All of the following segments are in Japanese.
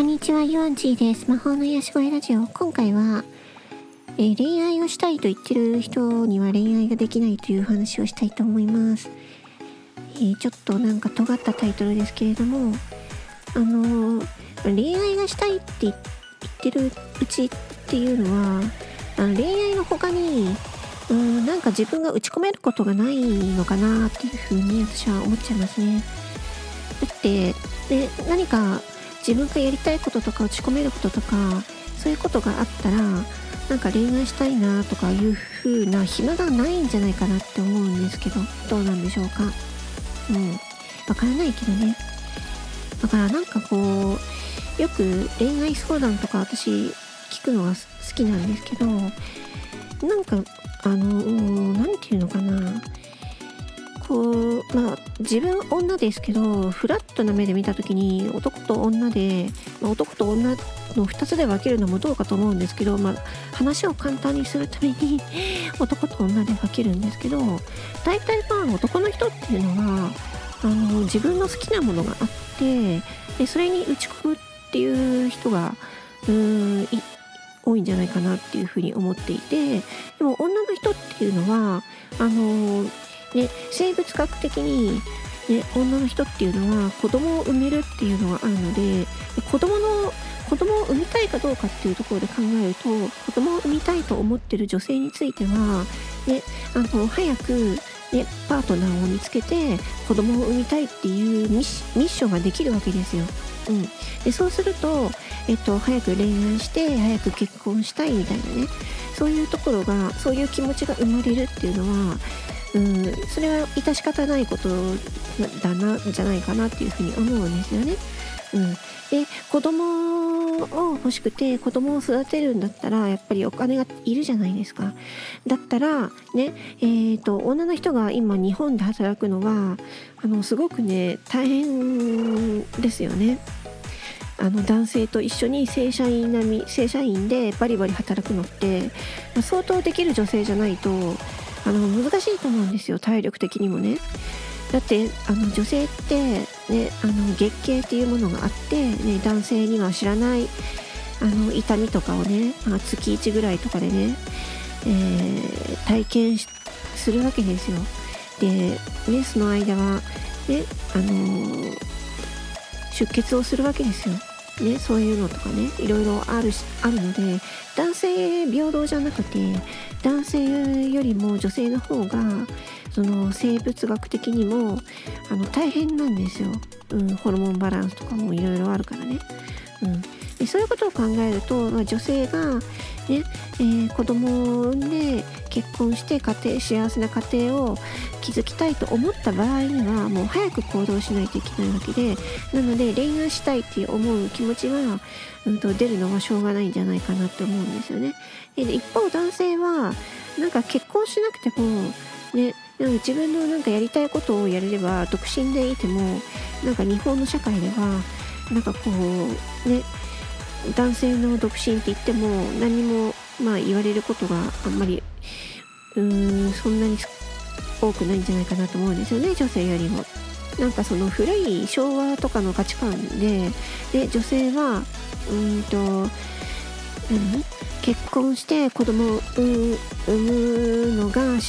こんにちは、ユアンチーです。魔法の癒し声ラジオ。今回は、えー恋愛をしたいと言ってる人には恋愛ができないという話をしたいと思います。えーちょっとなんか尖ったタイトルですけれども、あのー恋愛がしたいって言ってるうちっていうのは、あの恋愛の他に、うん、なんか自分が打ち込めることがないのかなっていうふうに私は思っちゃいますね。だって、で何か自分がやりたいこととか打ち込めることとかそういうことがあったらなんか恋愛したいなとかいう風な暇がないんじゃないかなって思うんですけどどうなんでしょうか？うん。わからないけどね。だからなんかこうよく恋愛相談とか私聞くのが好きなんですけどなんかあの何て言うのかな。こうまあ自分女ですけどフラットな目で見た時に男と女で、まあ、男と女の2つで分けるのもどうかと思うんですけど、まあ、話を簡単にするために 男と女で分けるんですけど大体まあ男の人っていうのはあの自分の好きなものがあってでそれに打ち込むっていう人がうーん多いんじゃないかなっていうふうに思っていてでも女の人っていうのはあのね、生物学的に、ね、女の人っていうのは子供を産めるっていうのがあるので子供の子供を産みたいかどうかっていうところで考えると子供を産みたいと思ってる女性については、ね、あの早く、ね、パートナーを見つけて子供を産みたいっていうミッシミッションができるわけですよ。うん、でそうすると、えっと、早く恋愛して早く結婚したいみたいなねそういうところがそういう気持ちが生まれるっていうのはうん、それは致し方ないことだなじゃないかなっていうふうに思うんですよね。うん、で子供を欲しくて子供を育てるんだったらやっぱりお金がいるじゃないですか。だったらねえー、と女の人が今日本で働くのはあのすごくね大変ですよね。あの男性と一緒に正社員並み正社員でバリバリ働くのって相当できる女性じゃないとあの難しいと思うんですよ体力的にもね。だってあの女性って、ね、あの月経っていうものがあって、ね、男性には知らないあの痛みとかをね、まあ、月1ぐらいとかでね、えー体験するわけですよ。で、ね、その間は、ねあのー出血をするわけですよ。ね、そういうのとかねいろいろあるしあるので男性平等じゃなくて男性よりも女性の方がその生物学的にもあの大変なんですよ、うん、ホルモンバランスとかもいろいろあるからね。うんでそういうことを考えると、まあ女性が、ねえー子供を産んで結婚して家庭幸せな家庭を築きたいと思った場合にはもう早く行動しないといけないわけでなので恋愛したいって思う気持ちが、うん、と出るのはしょうがないんじゃないかなって思うんですよね。で一方男性はなんか結婚しなくてもねなんか自分のなんかやりたいことをやれれば独身でいてもなんか日本の社会ではなんかこうね男性の独身って言っても何もまあ言われることがあんまりうーんそんなに多くないんじゃないかなと思うんですよね女性よりも。なんかその古い昭和とかの価値観でで女性はうんと何？結婚して子供を産むのが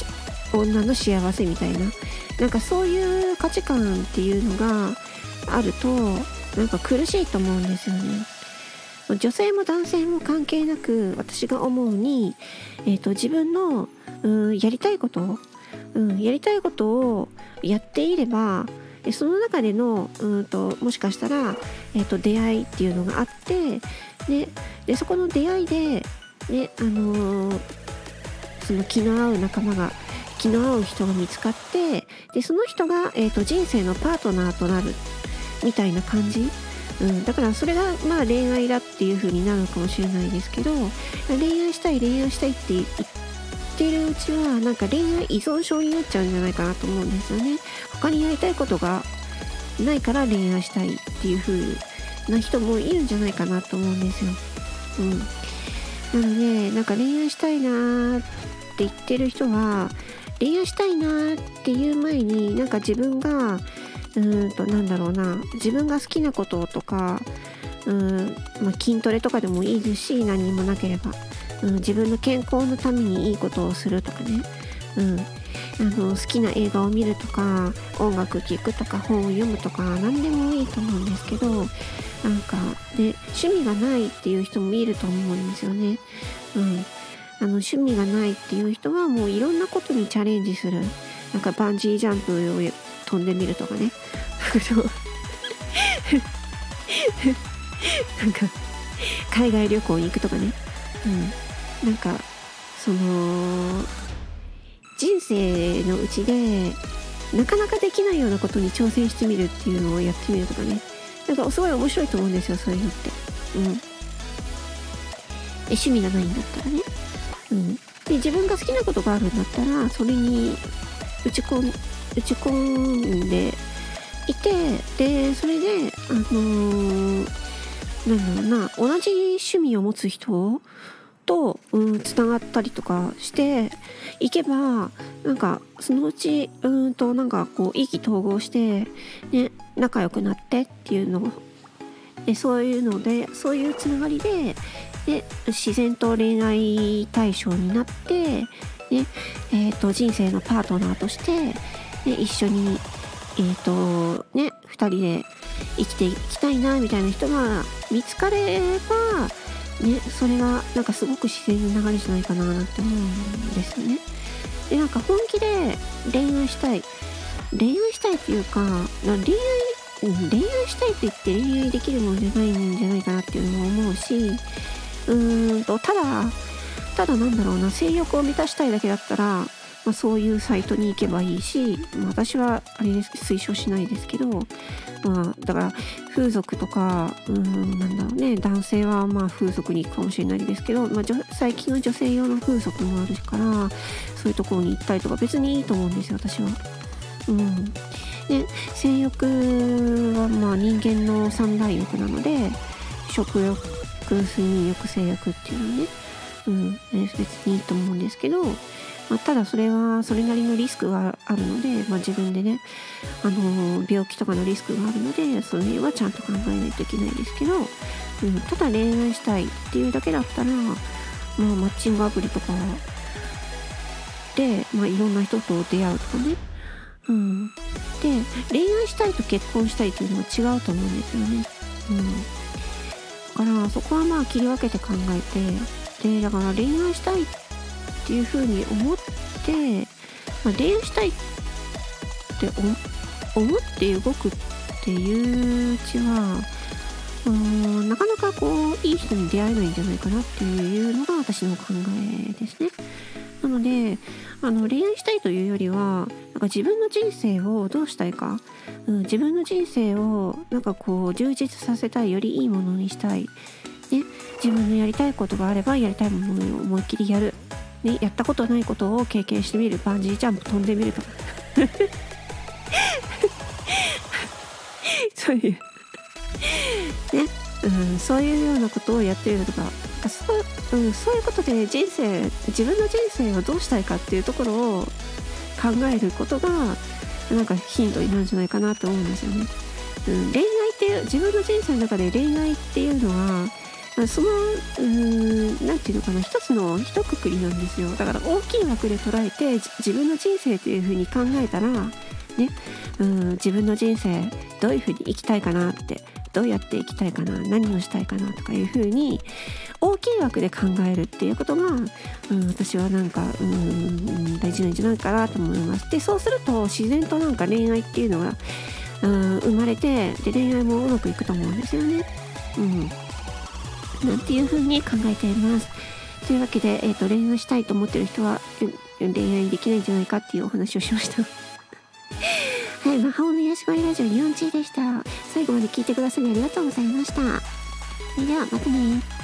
女の幸せみたいななんかそういう価値観っていうのがあるとなんか苦しいと思うんですよね。女性も男性も関係なく私が思うに、えー、と自分のうんやりたいこと、うん、やりたいことをやっていればその中でのうんともしかしたら、えー、と出会いっていうのがあってででそこの出会いで、ねあのーその気の合う仲間が気の合う人が見つかってでその人が、えー、と人生のパートナーとなるみたいな感じ？うん、だからそれがまあ恋愛だっていう風になるのかもしれないですけど恋愛したい恋愛したいって言ってるうちはなんか恋愛依存症になっちゃうんじゃないかなと思うんですよね。他にやりたいことがないから恋愛したいっていう風な人もいるんじゃないかなと思うんですよ、うん、なのでなんか恋愛したいなーって言ってる人は恋愛したいなーっていう前になんか自分がうーんとなんだろうな自分が好きなこととかうんまあ、筋トレとかでもいいですし何にもなければ、うん、自分の健康のためにいいことをするとかね、うん、あの好きな映画を見るとか音楽聴くとか本を読むとか何でもいいと思うんですけどなんかね趣味がないっていう人もいると思うんですよね。うん、あの趣味がないっていう人はもういろんなことにチャレンジする。なんかバンジージャンプを飛んでみるとかね。なんか海外旅行に行くとかね、うん、なんかその人生のうちでなかなかできないようなことに挑戦してみるっていうのをやってみるとかね。なんかすごい面白いと思うんですよそういうのって。うん。趣味がないんだったらね。うん。で自分が好きなことがあるんだったらそれに打ち込ん打ち込んでいてでそれであのー、なんだろうな同じ趣味を持つ人と、うん、つながったりとかしていけばなんかそのうちうんとなんかこう意気投合してね仲良くなってっていうのでそういうのでそういうつながりでで自然と恋愛対象になって、ねえーと、人生のパートナーとして、ね、一緒に、えーとね、2人で生きていきたいなみたいな人が見つかればね、それがなんかすごく自然な流れじゃないかなって思うんですよね。でなんか本気で恋愛したい恋愛したいっていうか恋愛恋愛したいって言って恋愛できるもんじゃないんじゃないかなっていうのも思うしうんとただただなんだろうな性欲を満たしたいだけだったらまあ、そういうサイトに行けばいいし、まあ、私はあれです推奨しないですけど、まあ、だから風俗とかうんなんだろうね男性はまあ風俗に行くかもしれないですけど、まあ、最近は女性用の風俗もあるからそういうところに行ったりとか別にいいと思うんですよ私は。うん、で性欲はまあ人間の三大欲なので食欲睡眠欲性欲っていうのね、うん、別にいいと思うんですけどまあ、ただそれはそれなりのリスクがあるので、まあ、自分でね、あの病気とかのリスクがあるのでそれはちゃんと考えないといけないですけど、うん、ただ恋愛したいっていうだけだったら、まあ、マッチングアプリとかで、まあ、いろんな人と出会うとかね、うん、で恋愛したいと結婚したいっていうのは違うと思うんですよね。うん、からそこはまあ切り分けて考えてでだから恋愛したいっていうふうに思って、まあ、恋愛したいって思って動くっていううちはうんなかなかこういい人に出会えないんじゃないかなっていうのが私の考えですね。のであの恋愛したいというよりはなんか自分の人生をどうしたいか、うん、自分の人生をなんかこう充実させたいよりいいものにしたい、ね、自分のやりたいことがあればやりたいものを思いっきりやる。ね、やったことないことを経験してみる。バンジージャンプ飛んでみるとか。そういう。ね、うん、そういうようなことをやってるとか。そう,、うん、そういうことで人生自分の人生をどうしたいかっていうところを考えることがなんかヒントになるんじゃないかなと思うんですよね。うん、恋愛っていう自分の人生の中で恋愛っていうのはその何て言うのかな一つの一括りなんですよだから大きい枠で捉えて自分の人生というふうに考えたらねうん自分の人生どういうふうに生きたいかなってどうやって生きたいかな何をしたいかなとかいうふうに大きい枠で考えるっていうことが、うん、私はなんか、うん、大事なんじゃないかなと思います。でそうすると自然となんか恋愛っていうのが、うん、生まれてで恋愛もうまくいくと思うんですよね。うんなんていうふうに考えています。というわけで、えーと、恋愛したいと思ってる人は恋愛できないんじゃないかっていうお話をしました。はい、魔法の癒し声ラジオ4チでした。最後まで聞いてくださりありがとうございました。それではまたね